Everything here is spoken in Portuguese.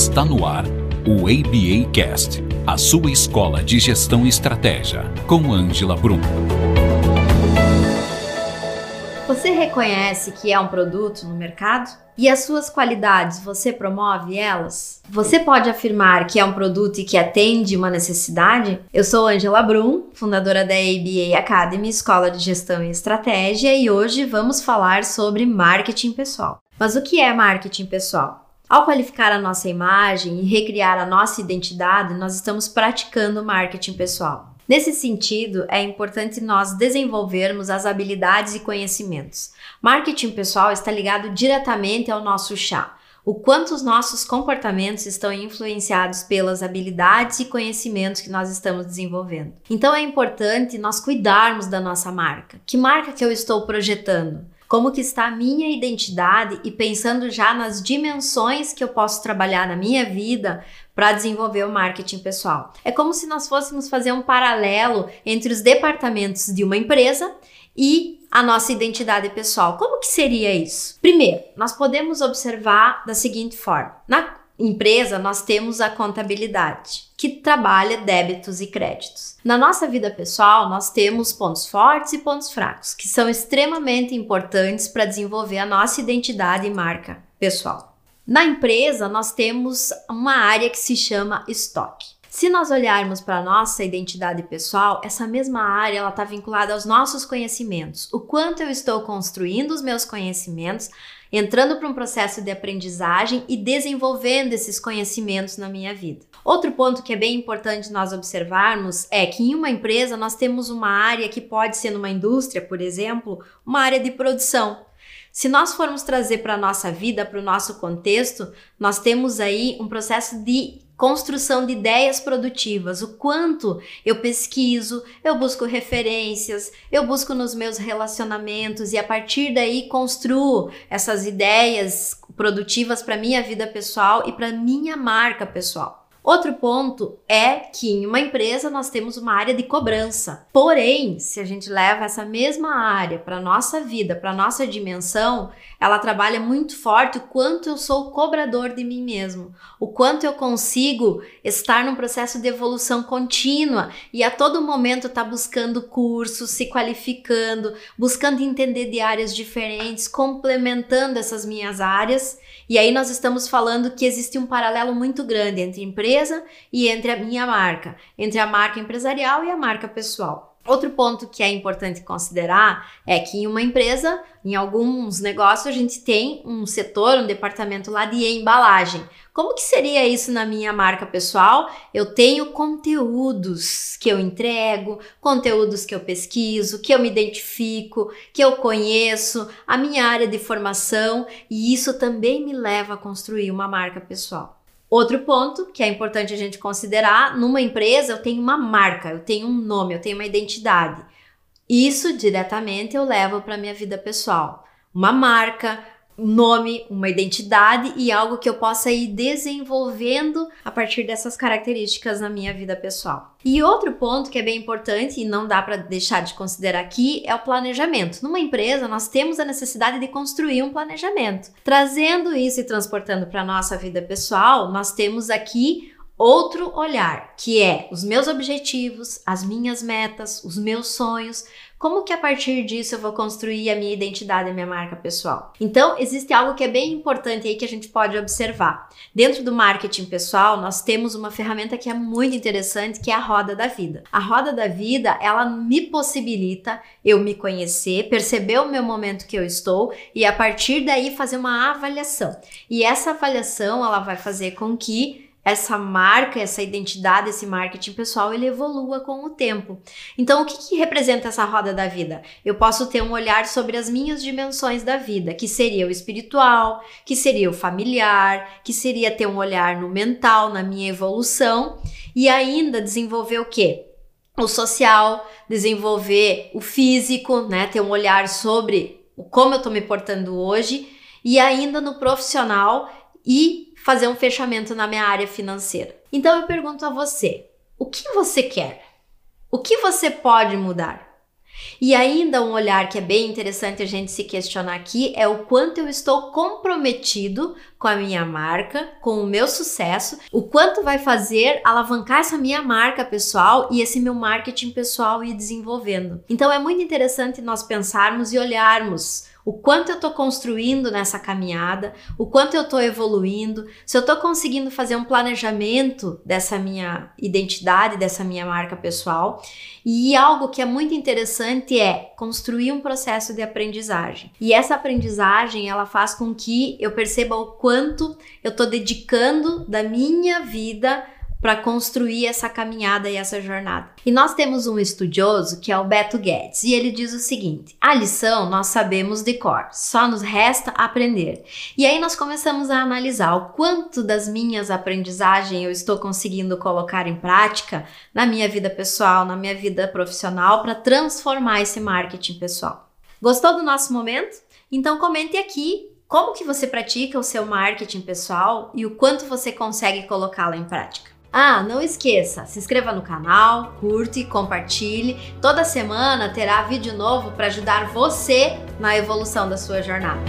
Está no ar o ABA Cast, a sua escola de gestão e estratégia, com Angela Brum. Você reconhece que é um produto no mercado? E as suas qualidades, você promove elas? Você pode afirmar que é um produto e que atende uma necessidade? Eu sou Angela Brum, fundadora da ABA Academy, Escola de Gestão e Estratégia, e hoje vamos falar sobre marketing pessoal. Mas o que é marketing pessoal? Ao qualificar a nossa imagem e recriar a nossa identidade, nós estamos praticando marketing pessoal. Nesse sentido, é importante nós desenvolvermos as habilidades e conhecimentos. Marketing pessoal está ligado diretamente ao nosso chá. O quanto os nossos comportamentos estão influenciados pelas habilidades e conhecimentos que nós estamos desenvolvendo. Então é importante nós cuidarmos da nossa marca. Que marca que eu estou projetando? Como que está a minha identidade e pensando já nas dimensões que eu posso trabalhar na minha vida para desenvolver o marketing pessoal. É como se nós fôssemos fazer um paralelo entre os departamentos de uma empresa e a nossa identidade pessoal. Como que seria isso? Primeiro, nós podemos observar da seguinte forma: na empresa, nós temos a contabilidade, que trabalha débitos e créditos. Na nossa vida pessoal, nós temos pontos fortes e pontos fracos, que são extremamente importantes para desenvolver a nossa identidade e marca pessoal. Na empresa, nós temos uma área que se chama estoque. Se nós olharmos para a nossa identidade pessoal, essa mesma área está vinculada aos nossos conhecimentos. O quanto eu estou construindo os meus conhecimentos, entrando para um processo de aprendizagem e desenvolvendo esses conhecimentos na minha vida. Outro ponto que é bem importante nós observarmos é que em uma empresa nós temos uma área que pode ser numa indústria, por exemplo, uma área de produção. Se nós formos trazer para a nossa vida, para o nosso contexto, nós temos aí um processo de construção de ideias produtivas, o quanto eu pesquiso, eu busco referências, eu busco nos meus relacionamentos e a partir daí construo essas ideias produtivas para minha vida pessoal e para minha marca pessoal. Outro ponto é que em uma empresa nós temos uma área de cobrança. Porém, se a gente leva essa mesma área para nossa vida, para nossa dimensão, ela trabalha muito forte o quanto eu sou cobrador de mim mesmo, o quanto eu consigo estar num processo de evolução contínua e a todo momento estar tá buscando cursos, se qualificando, buscando entender de áreas diferentes, complementando essas minhas áreas. E aí nós estamos falando que existe um paralelo muito grande entre empresa e entre a minha marca, entre a marca empresarial e a marca pessoal. Outro ponto que é importante considerar é que em uma empresa, em alguns negócios, a gente tem um setor, um departamento lá de embalagem. Como que seria isso na minha marca pessoal? Eu tenho conteúdos que eu entrego, conteúdos que eu pesquiso, que eu me identifico, que eu conheço, a minha área de formação, e isso também me leva a construir uma marca pessoal. Outro ponto que é importante a gente considerar: numa empresa eu tenho uma marca, eu tenho um nome, eu tenho uma identidade. Isso diretamente eu levo para minha vida pessoal. Uma marca, nome, uma identidade e algo que eu possa ir desenvolvendo a partir dessas características na minha vida pessoal. E outro ponto que é bem importante e não dá para deixar de considerar aqui é o planejamento. Numa empresa, nós temos a necessidade de construir um planejamento. Trazendo isso e transportando para a nossa vida pessoal, nós temos aqui outro olhar, que é os meus objetivos, as minhas metas, os meus sonhos, como que a partir disso eu vou construir a minha identidade, a minha marca pessoal? Então, existe algo que é bem importante aí que a gente pode observar. Dentro do marketing pessoal, nós temos uma ferramenta que é muito interessante, que é a roda da vida. A roda da vida, ela me possibilita eu me conhecer, perceber o meu momento que eu estou e a partir daí fazer uma avaliação. E essa avaliação, ela vai fazer com que essa marca, essa identidade, esse marketing pessoal, ele evolua com o tempo. Então, o que, que, representa essa roda da vida? Eu posso ter um olhar sobre as minhas dimensões da vida, que seria o espiritual, que seria o familiar, que seria ter um olhar no mental, na minha evolução, e ainda desenvolver o quê? O social, desenvolver o físico, né? Ter um olhar sobre como eu estou me portando hoje, e ainda no profissional e fazer um fechamento na minha área financeira. Então eu pergunto a você: o que você quer? O que você pode mudar? E ainda um olhar que é bem interessante a gente se questionar aqui é o quanto eu estou comprometido com a minha marca, com o meu sucesso, o quanto vai fazer alavancar essa minha marca pessoal e esse meu marketing pessoal ir desenvolvendo. Então é muito interessante nós pensarmos e olharmos o quanto eu estou construindo nessa caminhada, o quanto eu estou evoluindo, se eu estou conseguindo fazer um planejamento dessa minha identidade, dessa minha marca pessoal. E algo que é muito interessante é construir um processo de aprendizagem. E essa aprendizagem ela faz com que eu perceba o quanto eu estou dedicando da minha vida para construir essa caminhada e essa jornada. E nós temos um estudioso que é o Beto Guedes, e ele diz o seguinte: a lição nós sabemos de cor, só nos resta aprender. E aí nós começamos a analisar o quanto das minhas aprendizagens eu estou conseguindo colocar em prática na minha vida pessoal, na minha vida profissional para transformar esse marketing pessoal. Gostou do nosso momento? Então comente aqui como que você pratica o seu marketing pessoal e o quanto você consegue colocá-lo em prática. Ah, não esqueça, se inscreva no canal, curte, compartilhe. Toda semana terá vídeo novo para ajudar você na evolução da sua jornada.